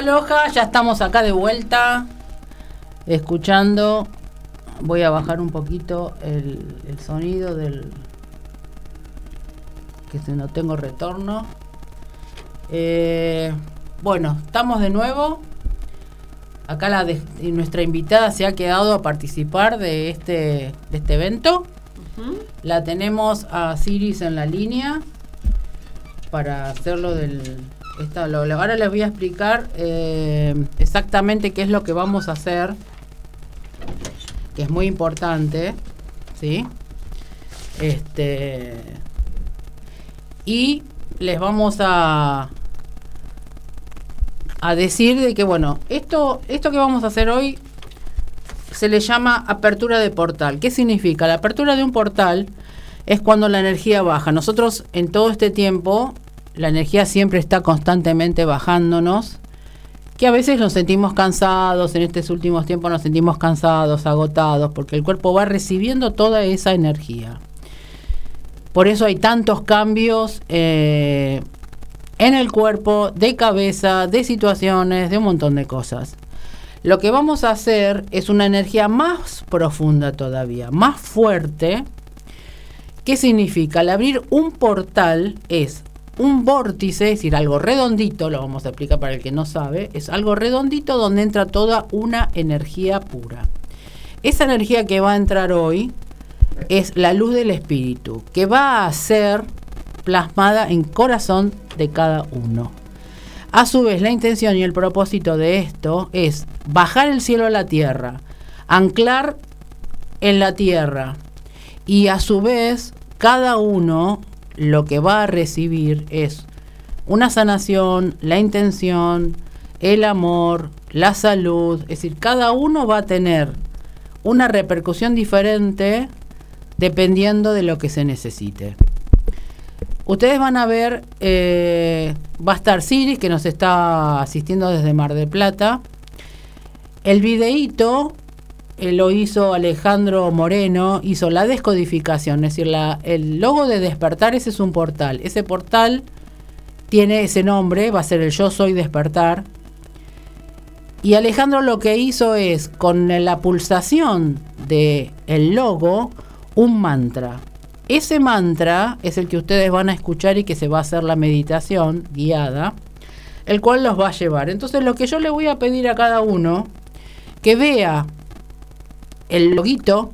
Aloha, ya estamos acá de vuelta, escuchando. Voy a bajar un poquito el, el sonido del. que si no tengo retorno. Eh, bueno, estamos de nuevo. Acá la de- nuestra invitada se ha quedado a participar de este, de este evento. La tenemos a Ciris en la línea para hacerlo del... ahora les voy a explicar eh, exactamente qué es lo que vamos a hacer, que es muy importante, ¿sí? Este... Y les vamos a a decir de que bueno, esto esto que vamos a hacer hoy se le llama apertura de portal. ¿Qué significa? La apertura de un portal es cuando la energía baja. Nosotros en todo este tiempo la energía siempre está constantemente bajándonos, que a veces nos sentimos cansados, en estos últimos tiempos nos sentimos cansados, agotados, porque el cuerpo va recibiendo toda esa energía. Por eso hay tantos cambios eh, en el cuerpo, de cabeza, de situaciones, de un montón de cosas. Lo que vamos a hacer es una energía más profunda todavía, más fuerte. ¿Qué significa? Al abrir un portal es un vórtice, es decir, algo redondito, lo vamos a explicar para el que no sabe, es algo redondito donde entra toda una energía pura. Esa energía que va a entrar hoy es la luz del espíritu, que va a ser plasmada en corazón de cada uno. A su vez, la intención y el propósito de esto es bajar el cielo a la tierra, anclar en la tierra y a su vez cada uno lo que va a recibir es una sanación, la intención, el amor, la salud, es decir, cada uno va a tener una repercusión diferente dependiendo de lo que se necesite. Ustedes van a ver, eh, va a estar Siris que nos está asistiendo desde Mar del Plata. El videíto eh, lo hizo Alejandro Moreno, hizo la descodificación, es decir, el logo de despertar, ese es un portal. Ese portal tiene ese nombre, va a ser el Yo Soy Despertar. Y Alejandro lo que hizo es, con la pulsación del el logo, un mantra. Ese mantra es el que ustedes van a escuchar y que se va a hacer la meditación guiada, el cual los va a llevar. Entonces lo que yo le voy a pedir a cada uno, que vea el loguito,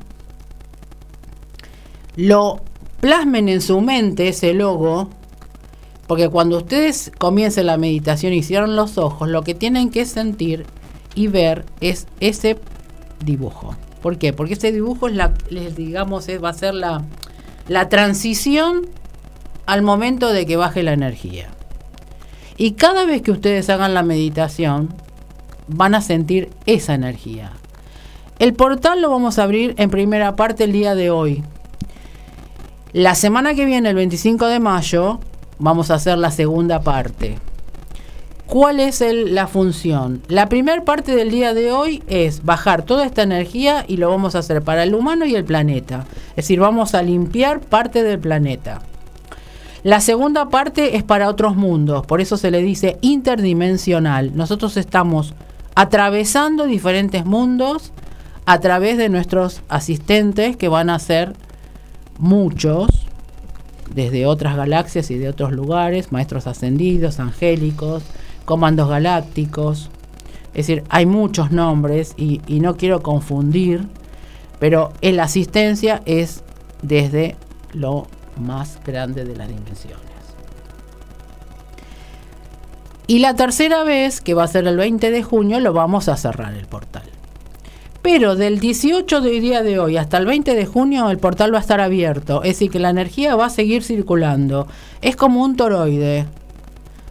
lo plasmen en su mente ese logo, Porque cuando ustedes comiencen la meditación y cierran los ojos, lo que tienen que sentir y ver es ese dibujo. ¿Por qué? Porque ese dibujo es la, les digamos, va a ser la, la transición al momento de que baje la energía. Y cada vez que ustedes hagan la meditación, van a sentir esa energía. El portal lo vamos a abrir en primera parte el día de hoy. La semana que viene, el 25 de mayo, vamos a hacer la segunda parte. ¿Cuál es la función? La primera parte del día de hoy es bajar toda esta energía y lo vamos a hacer para el humano y el planeta. Es decir, vamos a limpiar parte del planeta. La segunda parte es para otros mundos, por eso se le dice interdimensional. Nosotros estamos atravesando diferentes mundos a través de nuestros asistentes que van a ser muchos desde otras galaxias y de otros lugares, maestros ascendidos, angélicos, comandos galácticos. Es decir, hay muchos nombres y, no quiero confundir, pero la asistencia es desde lo más grande de las dimensiones. Y la tercera vez, que va a ser el 20 de junio, lo vamos a cerrar el portal. Pero del 18 de día de hoy hasta el 20 de junio el portal va a estar abierto, es decir, que la energía va a seguir circulando. Es como un toroide.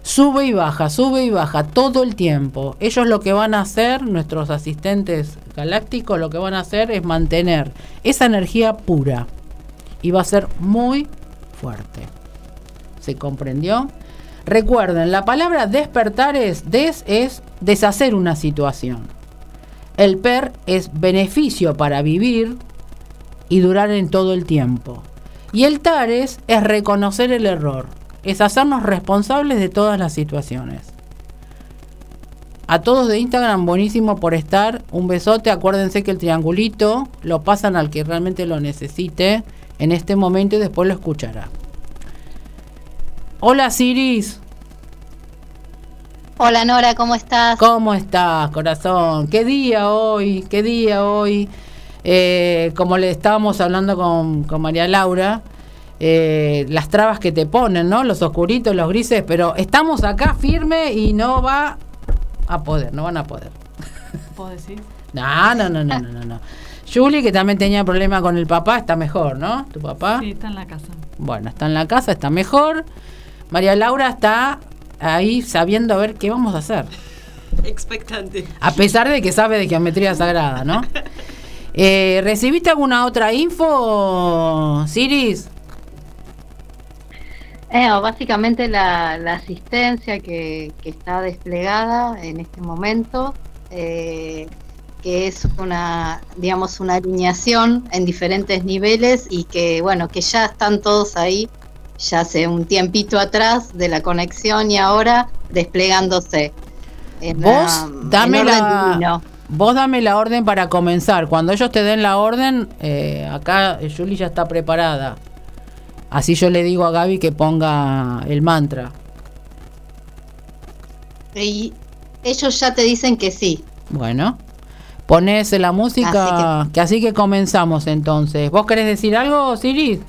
Sube y baja, sube y baja todo el tiempo. Ellos lo que van a hacer, nuestros asistentes galácticos, lo que van a hacer es mantener esa energía pura. Y va a ser muy fuerte. ¿Se comprendió? Recuerden, la palabra despertar es des es deshacer una situación. El per es beneficio para vivir y durar en todo el tiempo. Y el tares es reconocer el error, es hacernos responsables de todas las situaciones. A todos de Instagram, buenísimo por estar. Un besote. Acuérdense que el triangulito lo pasan al que realmente lo necesite en este momento y después lo escuchará. Hola Siris. Hola Nora, ¿cómo estás? ¿Cómo estás, corazón? ¿Qué día hoy? ¿Qué día hoy? Eh, como le estábamos hablando con, María Laura, eh, las trabas que te ponen, ¿no? Los oscuritos, los grises, pero estamos acá firme y no va a poder, no van a poder. ¿Puedo decir? No, no, no, no, no, no. Julie, que también tenía problema con el papá, está mejor, ¿no? ¿Tu papá? Sí, está en la casa. Bueno, está en la casa, está mejor. María Laura está ahí sabiendo a ver qué vamos a hacer. Expectante. A pesar de que sabe de geometría sagrada, ¿no? Eh, ¿Recibiste alguna otra info, Siris? Eh, básicamente la, asistencia que, está desplegada en este momento, eh, que es una, digamos, una alineación en diferentes niveles y que, bueno, que ya están todos ahí ya hace un tiempito atrás de la conexión y ahora desplegándose. vos dame la vos dame la orden para comenzar. Cuando ellos te den la orden, eh, acá Julie ya está preparada. Así yo le digo a Gaby que ponga el mantra. Y ellos ya te dicen que sí. Bueno, pones la música, que, que, así que comenzamos entonces. ¿Vos querés decir algo, Siri?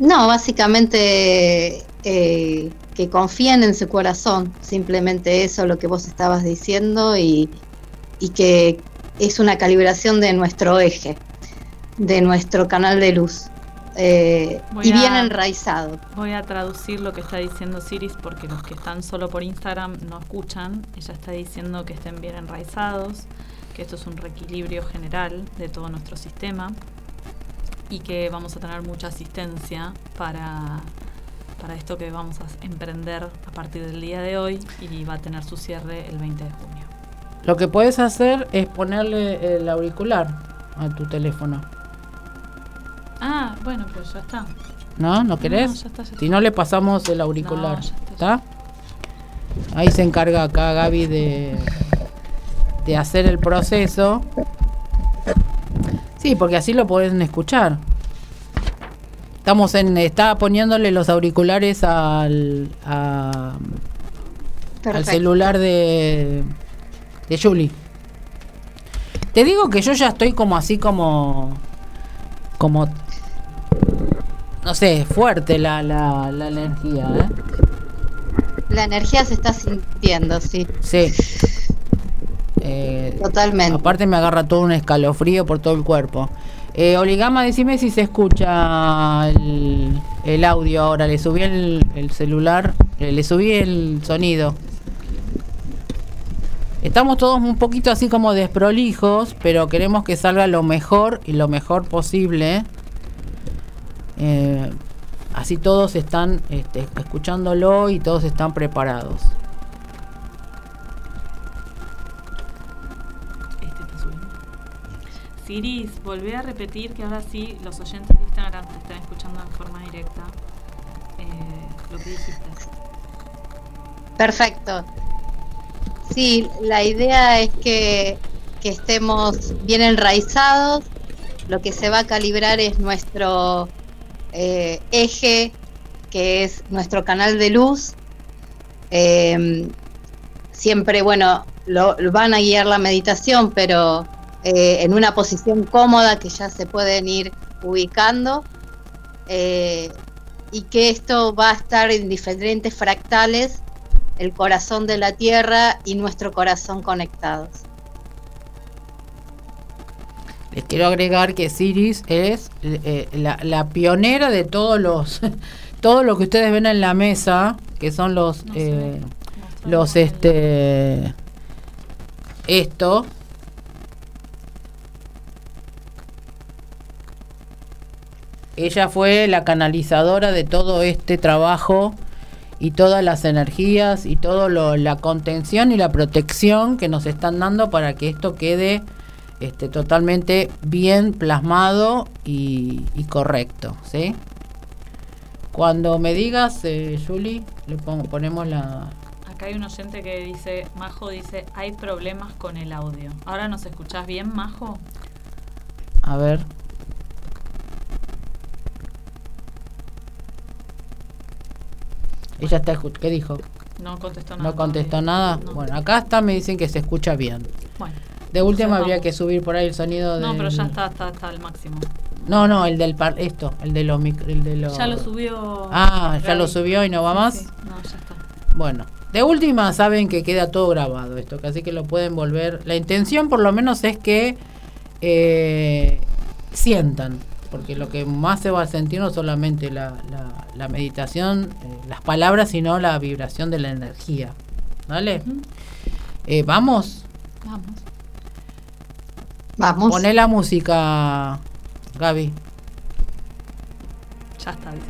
No, básicamente eh, que confíen en su corazón, simplemente eso lo que vos estabas diciendo y, que es una calibración de nuestro eje, de nuestro canal de luz. Eh, y bien enraizado. Voy a traducir lo que está diciendo Siris porque los que están solo por Instagram no escuchan. Ella está diciendo que estén bien enraizados, que esto es un reequilibrio general de todo nuestro sistema y que vamos a tener mucha asistencia para, para esto que vamos a emprender a partir del día de hoy y va a tener su cierre el 20 de junio. Lo que puedes hacer es ponerle el auricular a tu teléfono. Ah, bueno, pues ya está. ¿No? ¿No querés? Si no, le pasamos el auricular. está, Ahí se encarga acá Gaby de, de hacer el proceso Sí, porque así lo pueden escuchar. Estamos en, está poniéndole los auriculares al, al celular de, de Julie. Te digo que yo ya estoy como así como, como, no sé, fuerte la, la, la energía, ¿eh? La energía se está sintiendo, sí. Sí. Eh, Totalmente. Aparte me agarra todo un escalofrío por todo el cuerpo. Eh, Oligama, decime si se escucha el, el audio ahora. Le subí el, el celular, eh, le subí el sonido. Estamos todos un poquito así como desprolijos, pero queremos que salga lo mejor y lo mejor posible. Eh, así todos están este, escuchándolo y todos están preparados. Siris, volví a repetir que ahora sí los oyentes de Instagram te están escuchando en forma directa eh, lo que dijiste. Perfecto. Sí, la idea es que, que estemos bien enraizados. Lo que se va a calibrar es nuestro eh, eje, que es nuestro canal de luz. Eh, siempre, bueno, lo van a guiar la meditación, pero eh, en una posición cómoda que ya se pueden ir ubicando. Eh, y que esto va a estar en diferentes fractales, el corazón de la Tierra y nuestro corazón conectados. Les quiero agregar que Siris es eh, la, la pionera de todos los todo lo que ustedes ven en la mesa, que son los No eh, los este esto ella fue la canalizadora de todo este trabajo y todas las energías y todo lo, la contención y la protección que nos están dando para que esto quede este, totalmente bien plasmado y, y correcto, ¿sí? Cuando me digas, eh, Julie, le pongo, ponemos la, Acá hay un oyente que dice, Majo dice, hay problemas con el audio. ¿Ahora nos escuchás bien, Majo? A ver. Ella está escu- ¿Qué dijo? No contestó nada. ¿No contestó nada? No. Bueno, acá está, me dicen que se escucha bien. Bueno. De última habría vamos. que subir por ahí el sonido de. No, pero ya está, está, está al máximo. No, no, el del par esto, el de los mic- el de los Ya lo subió. Ah, ya lo subió y no va más. sí. No, ya está. Bueno, de última saben que queda todo grabado esto, así que lo pueden volver. La intención por lo menos es que eh, sientan, porque lo que más se va a sentir no solamente la, la- la meditación, eh, las palabras, sino la vibración de la energía. ¿Vale? Eh, Vamos, Vamos. Vamos. poné la música, Gaby. Ya está, dice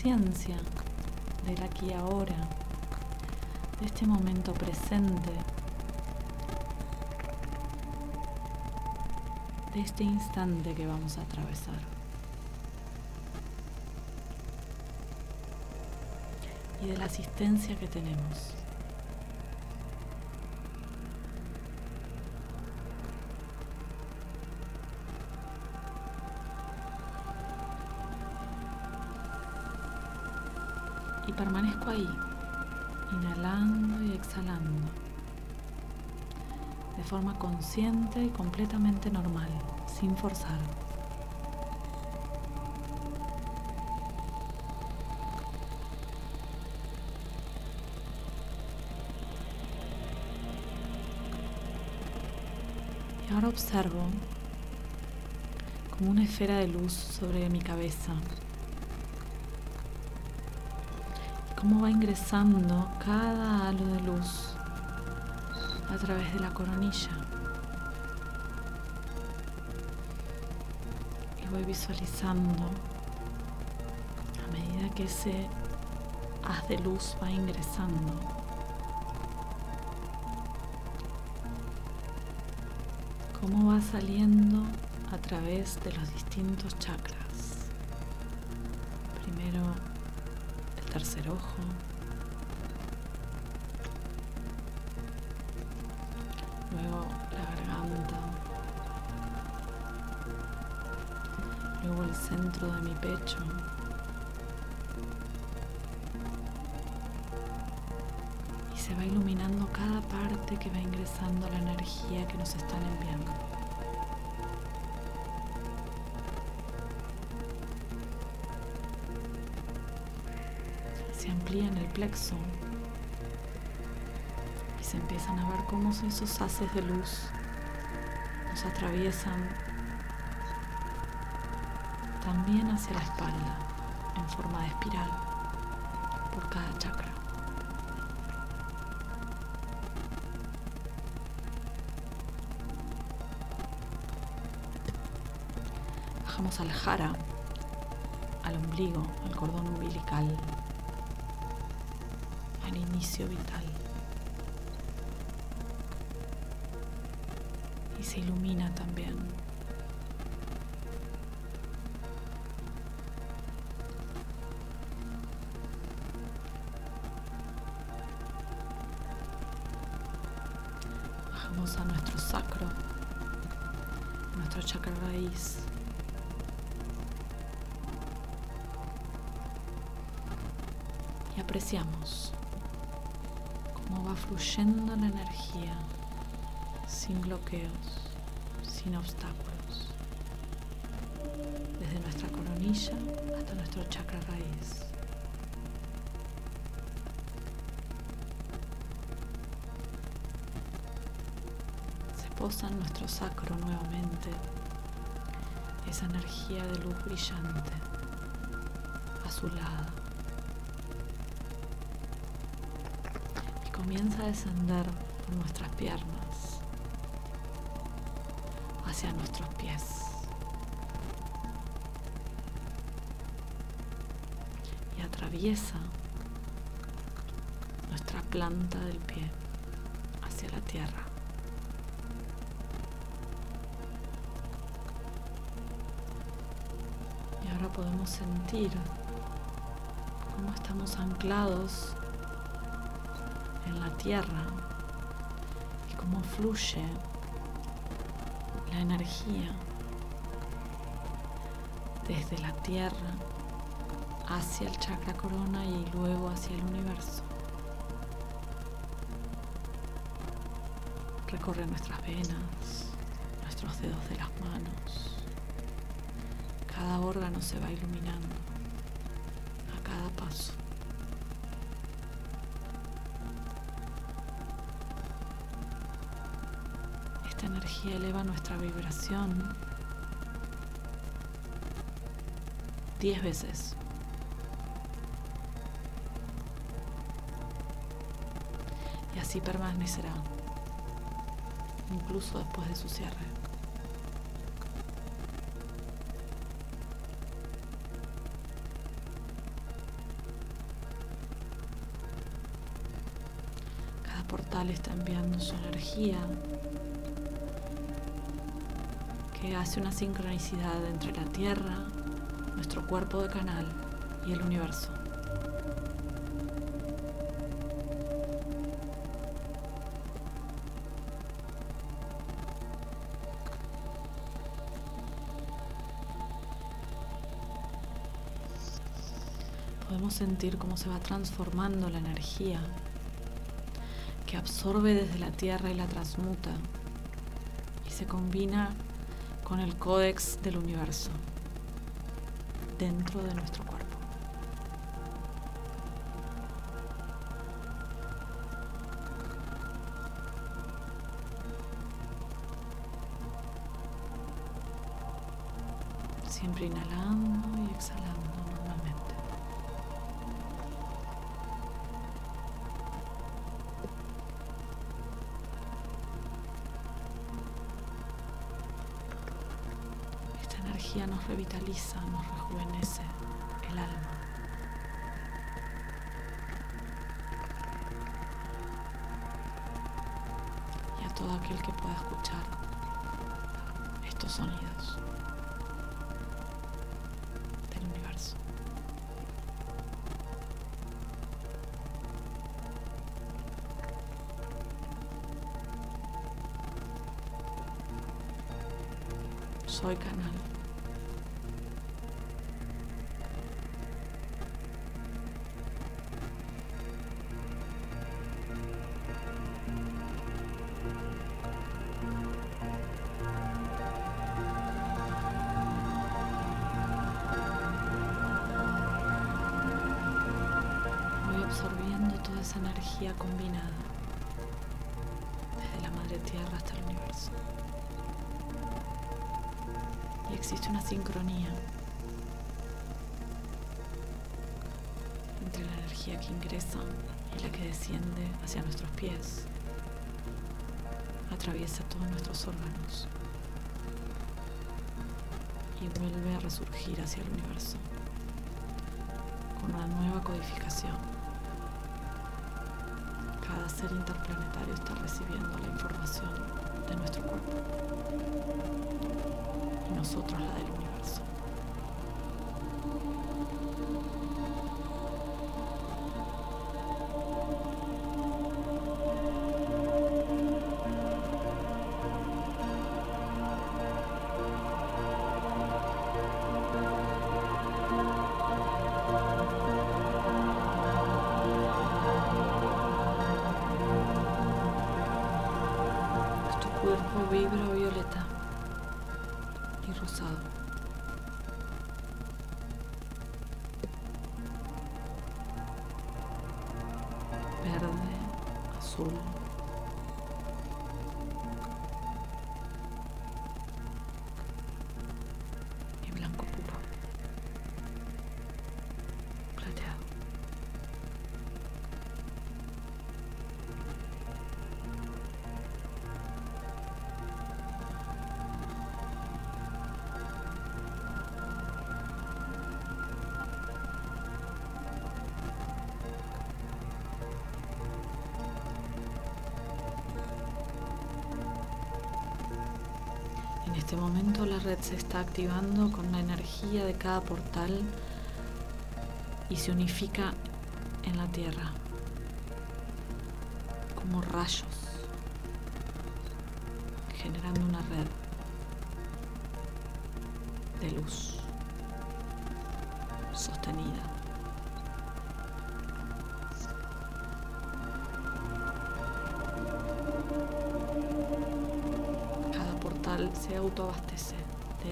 conciencia del aquí ahora, de este momento presente, de este instante que vamos a atravesar. Y de la asistencia que tenemos. Permanezco ahí, inhalando y exhalando, de forma consciente y completamente normal, sin forzar. Y ahora observo como una esfera de luz sobre mi cabeza cómo va ingresando cada halo de luz a través de la coronilla. Y voy visualizando a medida que ese haz de luz va ingresando. Cómo va saliendo a través de los distintos chakras. Tercer ojo. Luego la garganta. Luego el centro de mi pecho. Y se va iluminando cada parte que va ingresando la energía que nos están enviando. Se amplía en el plexo. Y se empiezan a ver cómo esos haces de luz. Nos atraviesan también hacia la espalda en forma de espiral por cada chakra. Bajamos al jara, al ombligo, al cordón umbilical, al inicio vital. Y se ilumina también. Sin bloqueos, sin obstáculos, desde nuestra coronilla hasta nuestro chakra raíz. Se posa en nuestro sacro nuevamente esa energía de luz brillante, azulada. Y comienza a descender por nuestras piernas hacia nuestros pies. Y atraviesa nuestra planta del pie hacia la tierra. Y ahora podemos sentir cómo estamos anclados en la tierra y cómo fluye la energía desde la tierra hacia el chakra corona y luego hacia el universo. Recorre nuestras venas, nuestros dedos de las manos. Cada órgano se va iluminando nuestra vibración diez veces. Y así permanecerá, incluso después de su cierre. Cada portal está enviando su energía que hace una sincronicidad entre la Tierra, nuestro cuerpo de canal y el universo. Podemos sentir cómo se va transformando la energía que absorbe desde la Tierra y la transmuta y se combina con el códex del universo dentro de nuestro cuerpo. Revitaliza, nos rejuvenece el alma. Y a todo aquel que pueda escuchar estos sonidos del universo. Soy canal. Combinada desde la madre tierra hasta el universo. Y existe una sincronía entre la energía que ingresa y la que desciende hacia nuestros pies. Atraviesa todos nuestros órganos y vuelve a resurgir hacia el universo con una nueva codificación. Ser interplanetario está recibiendo la información de nuestro cuerpo y nosotros la del universo. Este momento la red se está activando con la energía de cada portal y se unifica en la Tierra como rayos,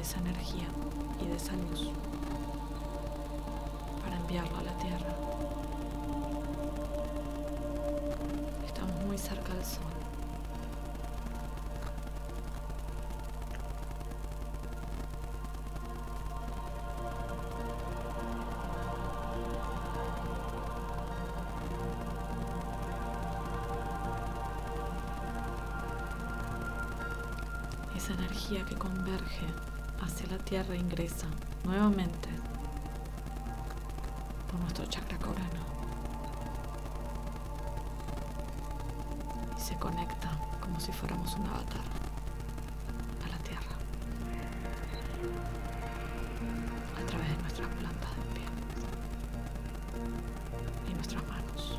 esa energía y de esa luz para enviarlo a la Tierra. Estamos muy cerca del Sol. Esa energía que converge la Tierra ingresa nuevamente por nuestro chakra corano y se conecta como si fuéramos un avatar a la Tierra a través de nuestras plantas de pie y nuestras manos,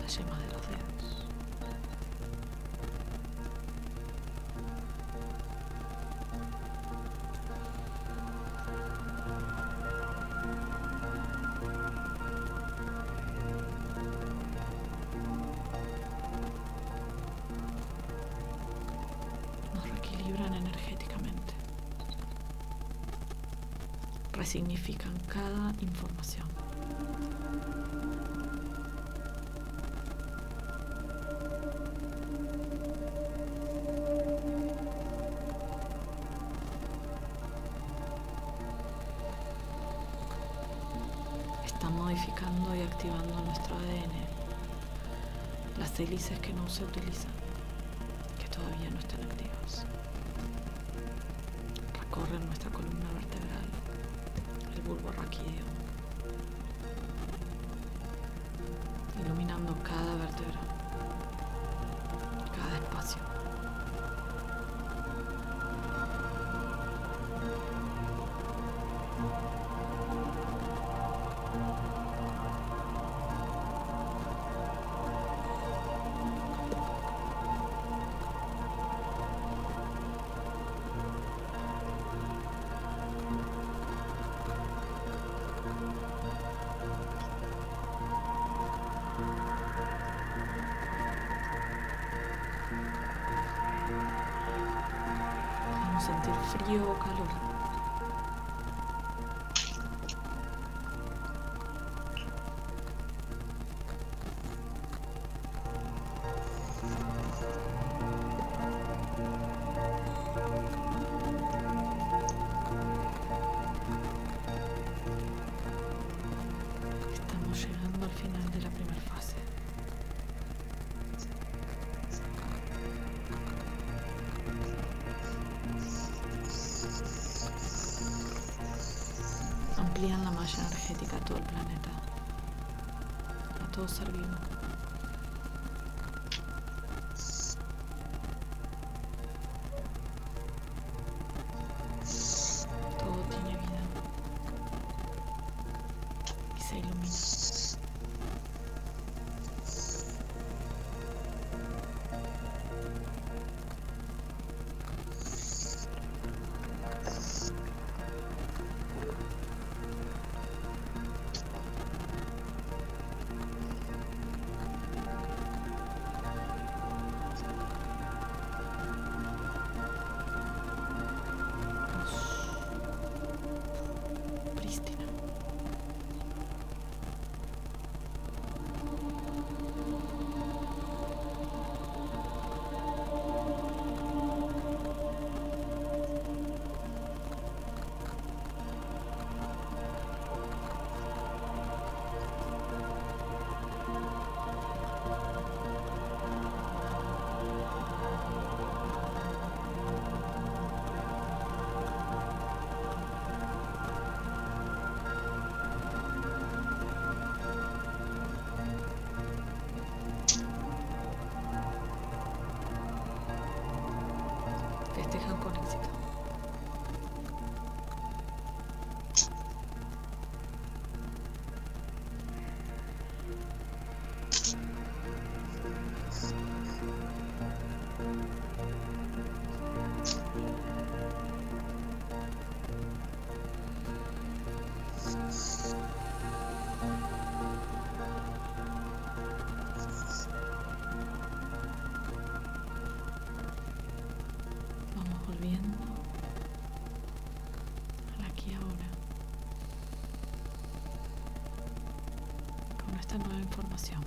la yema de los dedos. Resignifican cada información. Están modificando y activando nuestro ADN. Las hélices que no se utilizan sentir frío o calor. Nueva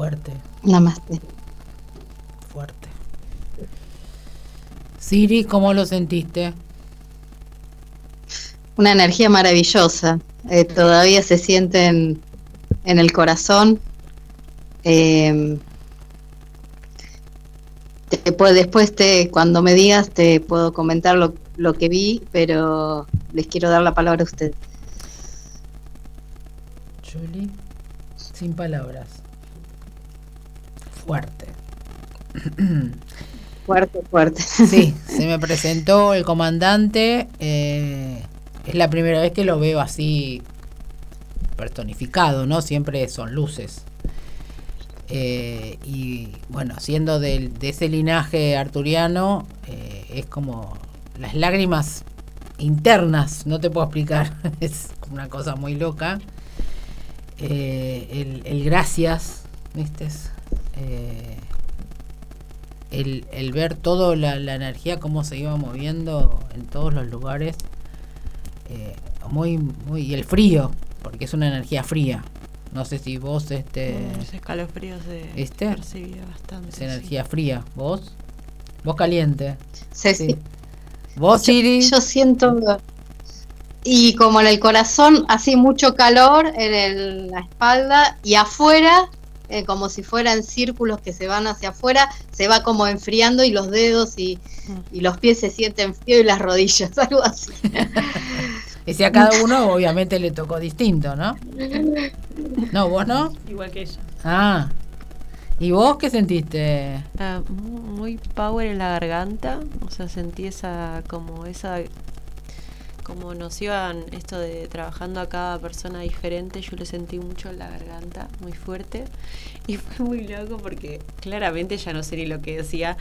fuerte, Namaste. fuerte. Siri, ¿cómo lo sentiste? Una energía maravillosa. Eh, todavía se siente en, en el corazón. Eh, te después te, cuando me digas te puedo comentar lo, lo que vi, pero les quiero dar la palabra a ustedes. Julie, sin palabras. Fuerte. Fuerte, fuerte. Sí, se me presentó el comandante. eh, es la primera vez que lo veo así personificado, ¿no? Siempre son luces. Eh, y bueno, siendo del- de ese linaje arturiano, eh, es como las lágrimas internas, no te puedo explicar, es una cosa muy loca. Eh, el, el gracias, ¿viste? Eh, el, el ver toda la, la energía, cómo se iba moviendo en todos los lugares, eh, muy, muy, y el frío, porque es una energía fría. No sé si vos, este, Ese escalofrío se percibía bastante. es sí. energía fría. ¿Vos? ¿Vos caliente? Se- Sí. ¿Vos, Siri? Yo siento y como en el corazón, así mucho calor en el- la espalda y afuera, eh, como si fueran círculos que se van hacia afuera, se va como enfriando y los dedos y, y los pies se sienten frío y las rodillas, algo así. Y si a cada uno obviamente le tocó distinto, ¿no? No, vos no. Igual que ella. Ah. ¿Y vos qué sentiste? Ah, mu- muy power en la garganta, o sea, sentí esa, como esa, como nos iban esto de trabajando a cada persona diferente, yo lo sentí mucho en la garganta, muy fuerte, y fue muy loco porque claramente ya no sé ni lo que decía,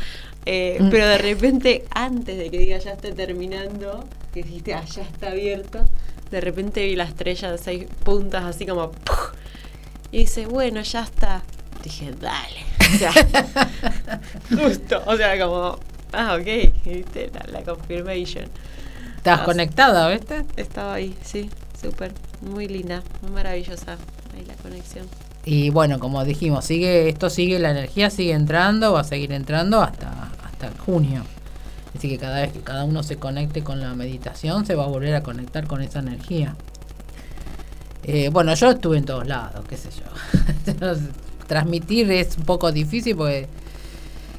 eh, Mm. pero de repente antes de que diga ya está terminando, que dijiste, ah, ya está abierto, de repente vi la estrella de seis puntas así como... Y dice, bueno, ya está. Dije, dale. O sea, justo. O sea, como, ah, ok. ¿viste? La, la confirmation. Estás Ah, conectada, ¿viste? Estaba ahí, sí. Súper. Muy linda. Muy maravillosa. Ahí la conexión. Y bueno, como dijimos, sigue esto sigue la energía sigue entrando, va a seguir entrando hasta hasta junio. Así que cada vez que cada uno se conecte con la meditación, se va a volver a conectar con esa energía. Eh, bueno, yo estuve en todos lados, qué sé yo. Transmitir es un poco difícil porque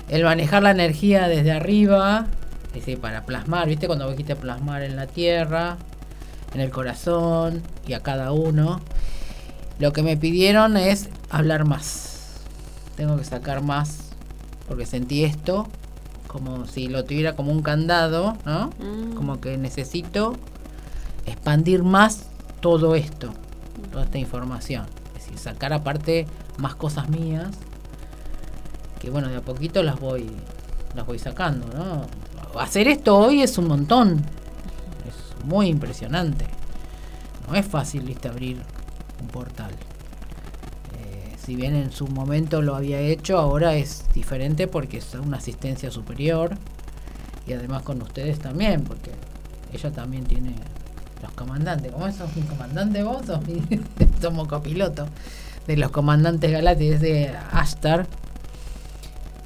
el manejar la energía desde arriba, es decir, para plasmar, ¿viste? Cuando vos dijiste plasmar en la tierra, en el corazón y a cada uno. Lo que me pidieron es hablar más. Tengo que sacar más porque sentí esto como si lo tuviera como un candado, ¿no? Mm. Como que necesito expandir más todo esto, toda esta información. Es decir, sacar aparte más cosas mías que bueno, de a poquito las voy las voy sacando, ¿no? Hacer esto hoy es un montón. Es muy impresionante. No es fácil, viste, abrir un portal. Eh, si bien en su momento lo había hecho, ahora es diferente porque es una asistencia superior y además con ustedes también, porque ella también tiene los comandantes. ¿Cómo? ¿Sos mi comandante vos? ¿Sos mi- copiloto de los comandantes galácticos de Ashtar.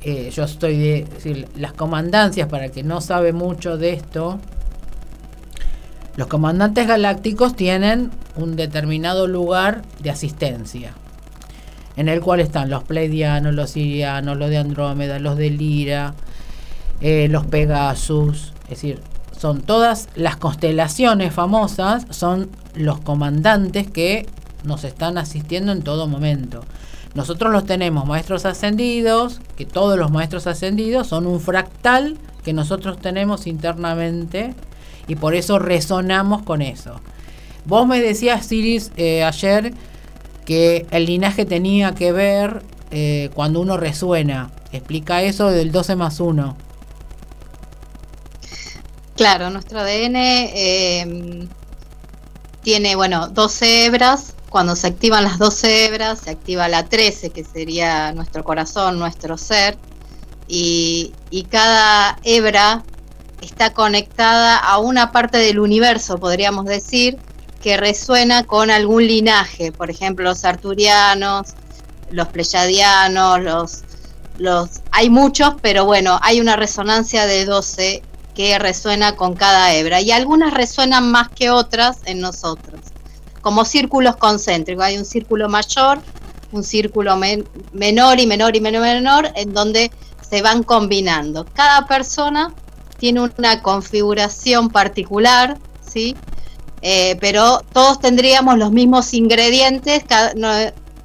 Yo estoy de las comandancias para el que no sabe mucho de esto los comandantes galácticos tienen un determinado lugar de asistencia, en el cual están los pleidianos, los sirianos, los de Andrómeda, los de Lira, eh, los Pegasus, es decir, son todas las constelaciones famosas, son los comandantes que nos están asistiendo en todo momento. Nosotros los tenemos maestros ascendidos, que todos los maestros ascendidos son un fractal que nosotros tenemos internamente y por eso resonamos con eso. Vos me decías, Siris, eh, ayer que el linaje tenía que ver eh, cuando uno resuena. Explica eso del 12 más 1. Claro, nuestro ADN eh, tiene, bueno, 12 hebras. Cuando se activan las 12 hebras, se activa la 13, que sería nuestro corazón, nuestro ser. Y, cada hebra está conectada a una parte del universo, podríamos decir, que resuena con algún linaje. Por ejemplo, los arturianos, los pleyadianos, los, los... Hay muchos, pero bueno, hay una resonancia de 12 que resuena con cada hebra y algunas resuenan más que otras en nosotros, como círculos concéntricos. Hay un círculo mayor, un círculo men menor y menor y menor, menor, en donde se van combinando. Cada persona tiene una configuración particular, ¿sí? Eh, pero todos tendríamos los mismos ingredientes,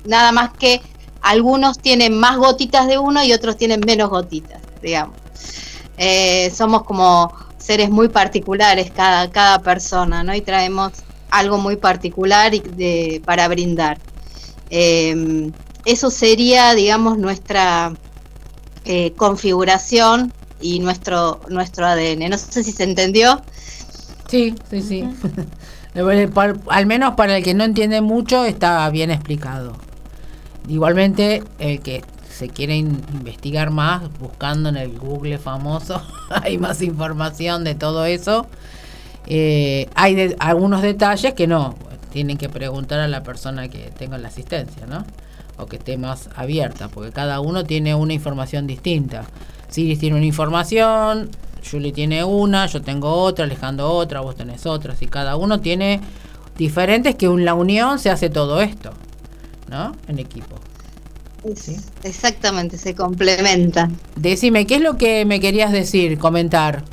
nada más que algunos tienen más gotitas de uno y otros tienen menos gotitas, digamos. Eh, somos como seres muy particulares cada, cada persona, ¿no? Y traemos algo muy particular de, para brindar. Eh, eso sería, digamos, nuestra configuración y nuestro, nuestro ADN. No sé si se entendió. Sí, sí, sí. al menos para el que no entiende mucho está bien explicado. Igualmente, el que se quiere investigar más, buscando en el Google famoso, hay más información de todo eso. Eh, hay algunos detalles que no, tienen que preguntar a la persona que tenga la asistencia, ¿no? O que esté más abierta, porque cada uno tiene una información distinta. Siris tiene una información, Julie tiene una, yo tengo otra, Alejandro otra, vos tenés otra, y cada uno tiene diferentes que en la unión se hace todo esto, ¿no? En equipo. Exactamente, se complementan. Decime, ¿qué es lo que me querías decir, comentar?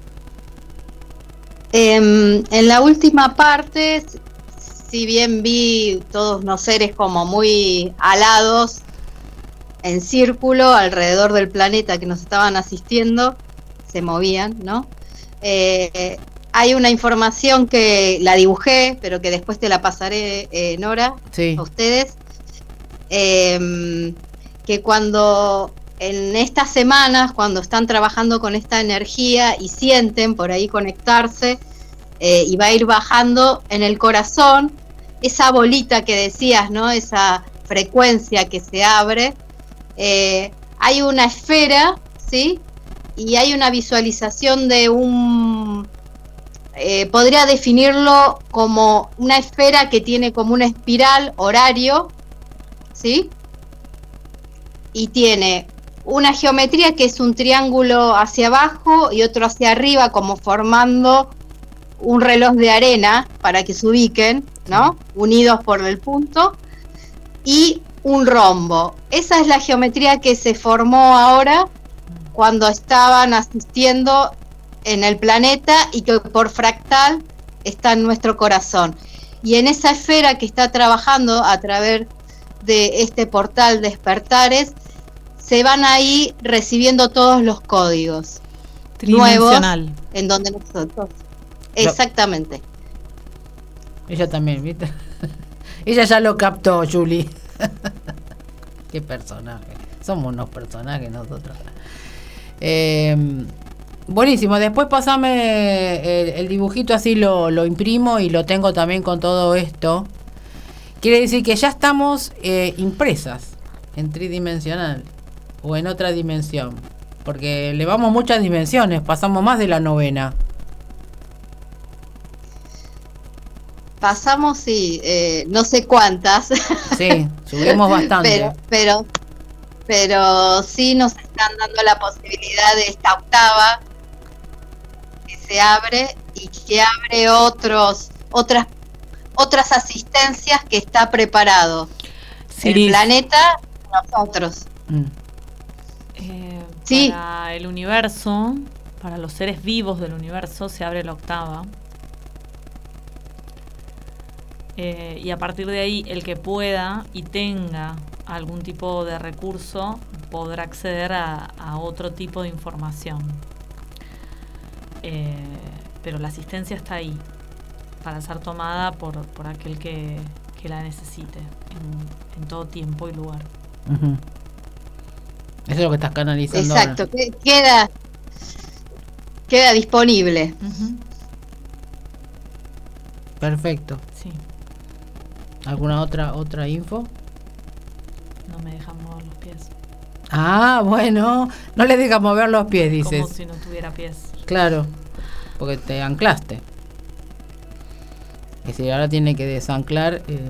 Em, en la última parte, si bien vi todos los seres como muy alados en círculo alrededor del planeta que nos estaban asistiendo, se movían, ¿no? Eh, hay una información que la dibujé, pero que después te la pasaré, eh, Nora, a ustedes, em, que cuando en estas semanas, cuando están trabajando con esta energía y sienten por ahí conectarse, eh, y va a ir bajando en el corazón, esa bolita que decías, ¿no? Esa frecuencia que se abre, hay una esfera, ¿sí? y hay una visualización de un, eh, podría definirlo como una esfera que tiene como una espiral horario, ¿sí? Y tiene una geometría que es un triángulo hacia abajo y otro hacia arriba, como formando un reloj de arena para que se ubiquen, ¿no? Unidos por el punto. Y un rombo. Esa es la geometría que se formó ahora cuando estaban asistiendo en el planeta y que por fractal está en nuestro corazón. Y en esa esfera que está trabajando a través de este portal despertares, se van ahí recibiendo todos los códigos nuevos en donde nosotros. Exactamente. Ella también, ¿viste? Ella ya lo captó, Julie. Qué personaje. Somos unos personajes nosotros. Eh, buenísimo, después pasame el, dibujito así lo, lo, imprimo y lo tengo también con todo esto. Quiere decir que ya estamos eh, impresas en tridimensional o en otra dimensión. Porque le vamos muchas dimensiones, pasamos más de la novena. Pasamos, sí, eh, no sé cuántas. Sí, subimos bastante. pero, pero pero sí nos están dando la posibilidad de esta octava que se abre y que abre otros otras otras asistencias que está preparado el planeta nosotros mm. Eh, sí. para el universo para los seres vivos del universo se abre la octava eh, y a partir de ahí el que pueda y tenga algún tipo de recurso podrá acceder a, otro tipo de información. Eh, pero la asistencia está ahí para ser tomada por, aquel que, la necesite en, todo tiempo y lugar. Eso es lo que estás canalizando. Exacto, queda queda disponible. Perfecto. Sí. ¿Alguna otra otra info? me deja mover los pies. Ah, bueno, no le digas mover los pies, dices. Como si no tuviera pies. Claro, porque te anclaste. Y si ahora tiene que desanclar eh,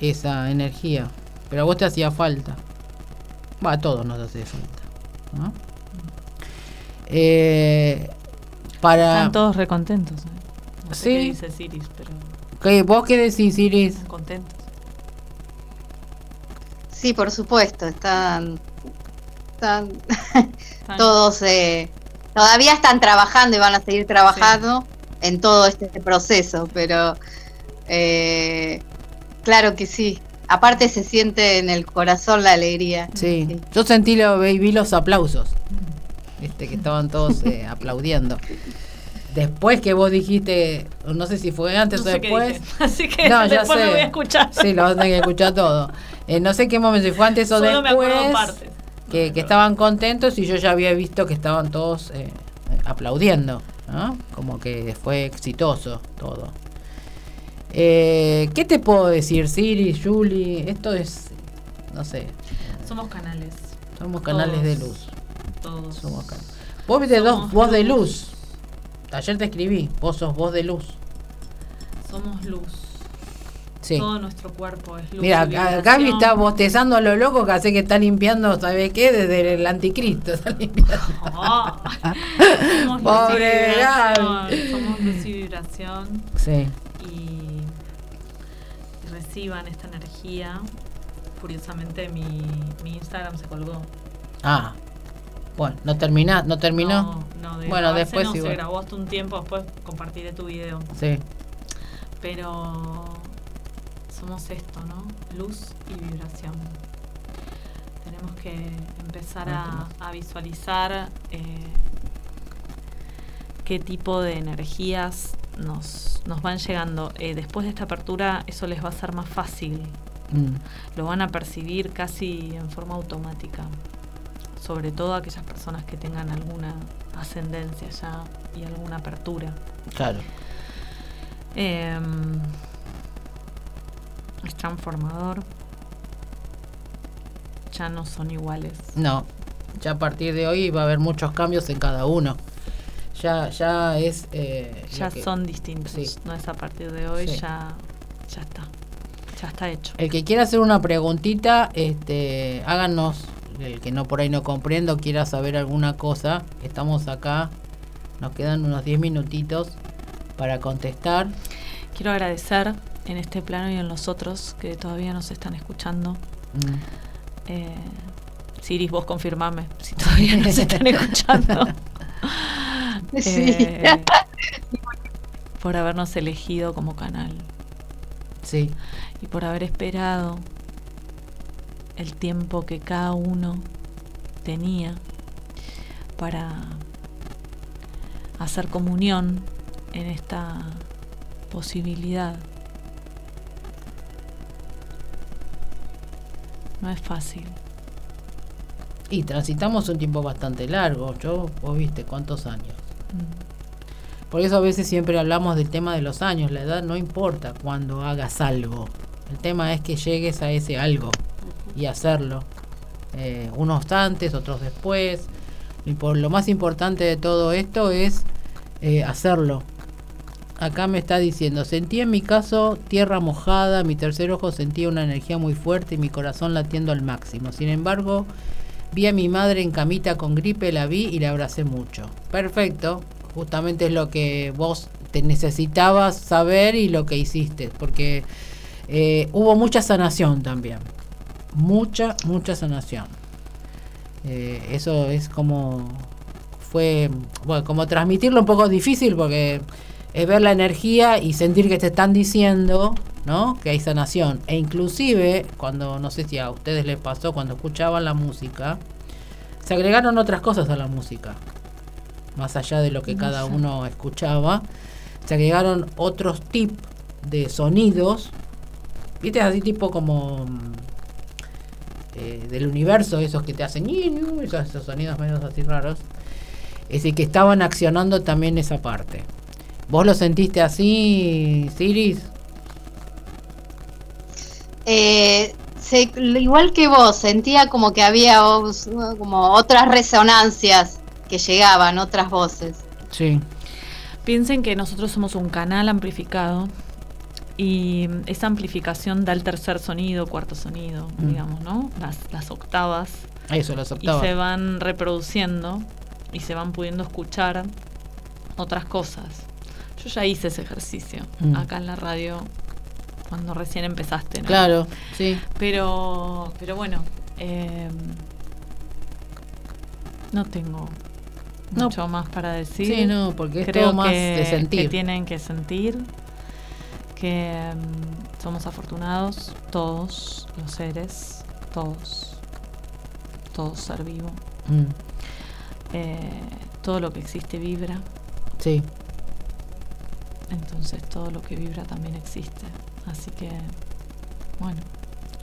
esa energía. Pero a vos te hacía falta. Va, a todos nos hace falta. ¿no? Eh, para... Están todos recontentos. ¿eh? No sé sí. qué dice Siris, pero... ¿Qué, ¿Vos qué decís, Siris? Contentos. Sí, por supuesto, están, están, todos eh, todavía están trabajando y van a seguir trabajando en todo este proceso, pero eh, claro que sí. Aparte se siente en el corazón la alegría. Sí, yo sentí lo, vi los aplausos, este, que estaban todos eh, aplaudiendo. Después que vos dijiste, no sé si fue antes o después. Así que no, ya sé. lo voy a escuchar. Sí, lo vas a tener que escuchar todo. Eh, no sé qué momento, si fue antes o después. Que, que, estaban contentos y yo ya había visto que estaban todos eh, aplaudiendo, ¿no? Como que fue exitoso todo. Eh, ¿Qué te puedo decir, Siri, Julie? Esto es, no sé. Somos canales. Somos canales de luz. Todos. Somos canales. Vos viste dos, voz de luz. Ayer te escribí, vos sos voz de luz. Somos luz. Sí. Todo nuestro cuerpo es luz. Mira, Gaby está bostezando a lo loco que hace que está limpiando, ¿sabe qué? Desde el anticristo está limpiando. somos Pobre Gaby. Somos luz y vibración. Sí reciban esta energía. Curiosamente mi, mi Instagram se colgó. Ah, bueno, no termina, no terminó. No, bueno, después no, se grabó hasta un tiempo, después compartiré tu video. Sí. Pero somos esto, ¿no? Luz y vibración. Tenemos que empezar a, a visualizar eh, qué tipo de energías nos, nos van llegando. Eh, después de esta apertura eso les va a ser más fácil. Mm. Lo van a percibir casi en forma automática. Sobre todo aquellas personas que tengan alguna ascendencia ya y alguna apertura. Claro. Em, es transformador. Ya no son iguales. No, ya a partir de hoy va a haber muchos cambios en cada uno ya, ya es... Eh, ya son distintos, no es a partir de hoy, ya, ya está, ya está hecho. El que quiera hacer una preguntita, este, háganos, el que no por ahí no comprendo, quiera saber alguna cosa, estamos acá, nos quedan unos 10 minutitos para contestar. Quiero agradecer en este plano y en los otros que todavía nos están escuchando. Mm. Eh, Siris, vos confirmame si todavía nos están escuchando. Eh, por habernos elegido como canal. Sí. Y por haber esperado el tiempo que cada uno tenía para hacer comunión en esta posibilidad. No es fácil. Y transitamos un tiempo bastante largo. Yo, vos viste, ¿cuántos años? Por eso a veces siempre hablamos del tema de los años. La edad no importa cuando hagas algo. El tema es que llegues a ese algo y hacerlo. Eh, unos antes, otros después. Y por lo más importante de todo esto es eh, hacerlo. Acá me está diciendo, sentí en mi caso tierra mojada, mi tercer ojo sentía una energía muy fuerte y mi corazón latiendo al máximo. Sin embargo, Vi a mi madre en camita con gripe, la vi y la abracé mucho. Perfecto, justamente es lo que vos te necesitabas saber y lo que hiciste, porque eh, hubo mucha sanación también. Mucha, mucha sanación. Eh, eso es como fue, bueno, como transmitirlo un poco difícil porque es ver la energía y sentir que te están diciendo ¿no? Que hay sanación. E inclusive, cuando, no sé si a ustedes les pasó, cuando escuchaban la música, se agregaron otras cosas a la música. Más allá de lo que cada uno escuchaba, se agregaron otros tipos de sonidos. ¿Viste? Así tipo como eh, del universo, esos que te hacen esos, esos sonidos menos así raros. Es decir, que estaban accionando también esa parte. ¿Vos lo sentiste así, Siris? Eh, igual que vos, sentía como que había como otras resonancias que llegaban, otras voces. Sí. Piensen que nosotros somos un canal amplificado y esa amplificación da el tercer sonido, cuarto sonido, mm. digamos, ¿no? Las, las octavas. Eso, las octavas. Y se van reproduciendo y se van pudiendo escuchar otras cosas. Yo ya hice ese ejercicio mm. acá en la radio cuando recién empezaste, ¿no? Claro, sí. Pero, pero bueno, em, no tengo No. mucho más para decir. Sí, no, porque es Creo todo más que, de sentir. que tienen que sentir que mm, somos afortunados todos los seres, todos, todo ser vivo. Mm, Eh, todo lo que existe vibra, sí, entonces todo lo que vibra también existe. Así que, bueno,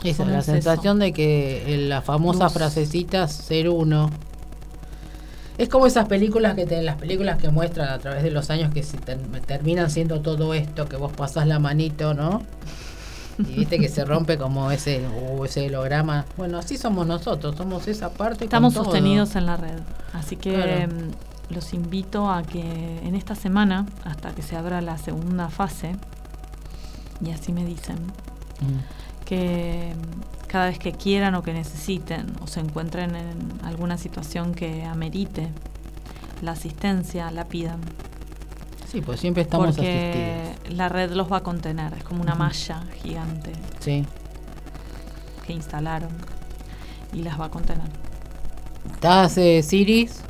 esa es la sensación de que eh, la famosa Luz. frasecita ser uno. Es como esas películas que te, las películas que muestran a través de los años que se ter- terminan siendo todo esto, que vos pasás la manito, ¿no? Y viste que se rompe como ese, uh, ese holograma. Bueno, así somos nosotros, somos esa parte. con estamos todo. sostenidos en la red. Así que Claro. mm, los invito a que en esta semana, hasta que se abra la segunda fase, y así me dicen, Mm, que mm, cada vez que quieran o que necesiten o se encuentren en alguna situación que amerite la asistencia, la pidan. Sí, pues siempre estamos porque asistidos. la red los va a contener, es como una malla gigante Sí. que instalaron y las va a contener. ¿Estás, eh, Siris?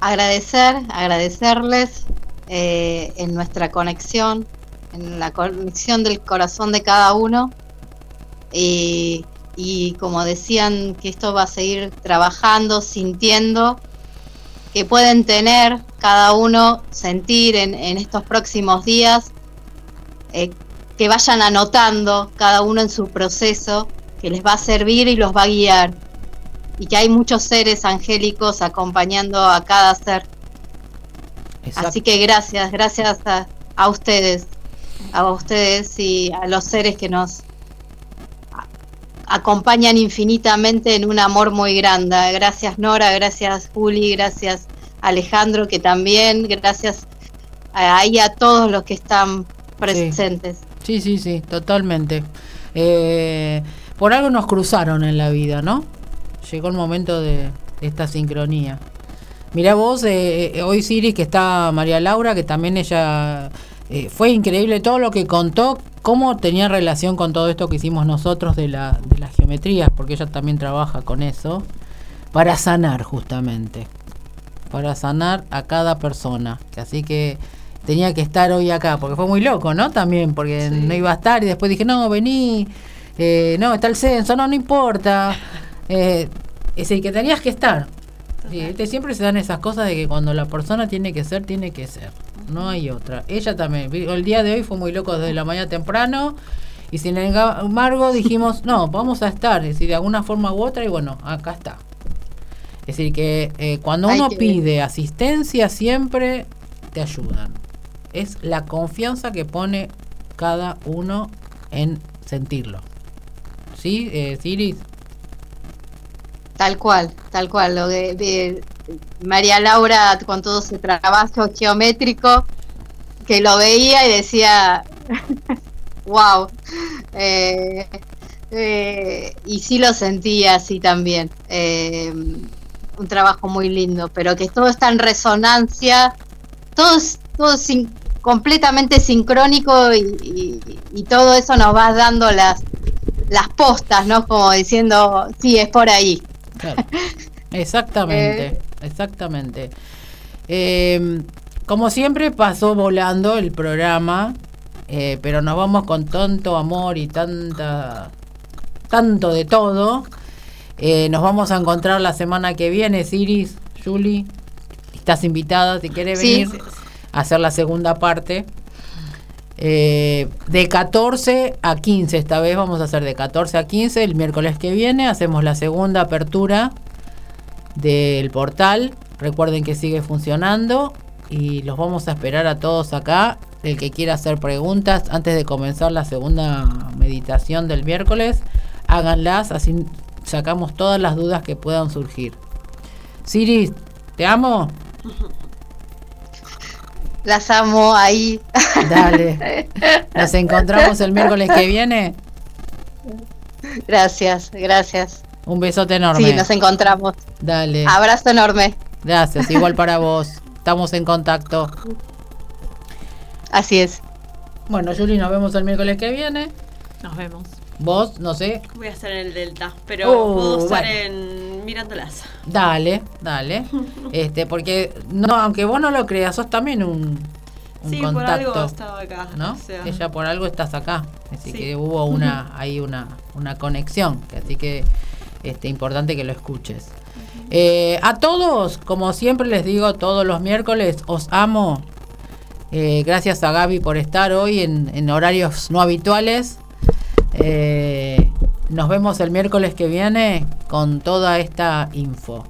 agradecer, agradecerles eh, en nuestra conexión, en la conexión del corazón de cada uno. Y, como decían que esto va a seguir trabajando, sintiendo, que pueden tener cada uno, sentir en, en estos próximos días, eh, que vayan anotando cada uno en su proceso, que les va a servir y los va a guiar y que hay muchos seres angélicos acompañando a cada ser. Exacto. Así que gracias, gracias a, a ustedes, a ustedes y a los seres que nos acompañan infinitamente en un amor muy grande. Gracias Nora, gracias Juli, gracias Alejandro, que también, gracias a, ahí a todos los que están presentes. Sí, sí, sí, totalmente. Eh, por algo nos cruzaron en la vida, ¿no? Llegó el momento de esta sincronía. Mirá vos, eh, eh, hoy Siri, que está María Laura, que también ella eh, fue increíble todo lo que contó, cómo tenía relación con todo esto que hicimos nosotros de, la, de las geometrías, porque ella también trabaja con eso, para sanar justamente, para sanar a cada persona. Así que tenía que estar hoy acá, porque fue muy loco, ¿no? También, porque Sí. no iba a estar y después dije, no, vení, eh, no, está el censo, no, no importa. Eh, es decir, que tenías que estar. Sí, siempre se dan esas cosas de que cuando la persona tiene que ser, tiene que ser. No hay otra. Ella también. El día de hoy fue muy loco desde la mañana temprano. Y sin embargo dijimos, no, vamos a estar. Es decir, de alguna forma u otra. Y bueno, acá está. Es decir, que eh, cuando uno que- pide asistencia, siempre te ayudan. Es la confianza que pone cada uno en sentirlo. ¿Sí, eh, Siris? Tal cual, tal cual. Lo de, María Laura con todo su trabajo geométrico, que lo veía y decía, wow. Eh, eh, y sí lo sentía así también. Eh, un trabajo muy lindo, pero que todo está en resonancia, todo todo completamente sincrónico y, y- y todo eso nos va dando las, las postas, ¿no? Como diciendo, sí, es por ahí. Claro. Exactamente, exactamente. Eh, como siempre pasó volando el programa, eh, pero nos vamos con tanto amor y tanta, tanto de todo. Eh, nos vamos a encontrar la semana que viene, Siris, Julie. Estás invitada si quieres Sí. venir a hacer la segunda parte. Eh, de 14 a 15, esta vez vamos a hacer de 14 a 15, el miércoles que viene hacemos la segunda apertura del portal. Recuerden que sigue funcionando y los vamos a esperar a todos acá. El que quiera hacer preguntas antes de comenzar la segunda meditación del miércoles, háganlas, así sacamos todas las dudas que puedan surgir. Siris, te amo. Las amo ahí. Dale. Nos encontramos el miércoles que viene. Gracias, gracias. Un besote enorme. Sí, nos encontramos. Dale. Abrazo enorme. Gracias. Igual para vos. Estamos en contacto. Así es. Bueno, Juli, nos vemos el miércoles que viene. Nos vemos. Vos, no sé. Voy a estar en el Delta, pero Oh, puedo estar bueno. en mirándolas. Dale, dale. este, porque no, aunque vos no lo creas, sos también un, un Sí, por contacto. algo estaba acá. ¿no? o sea. Ella por algo estás acá. Así Sí. que hubo una, hay una, una conexión. Así que este, importante que lo escuches. Eh, a todos, como siempre les digo, todos los miércoles, os amo. Eh, gracias a Gaby por estar hoy en, en horarios no habituales. Eh, nos vemos el miércoles que viene con toda esta info.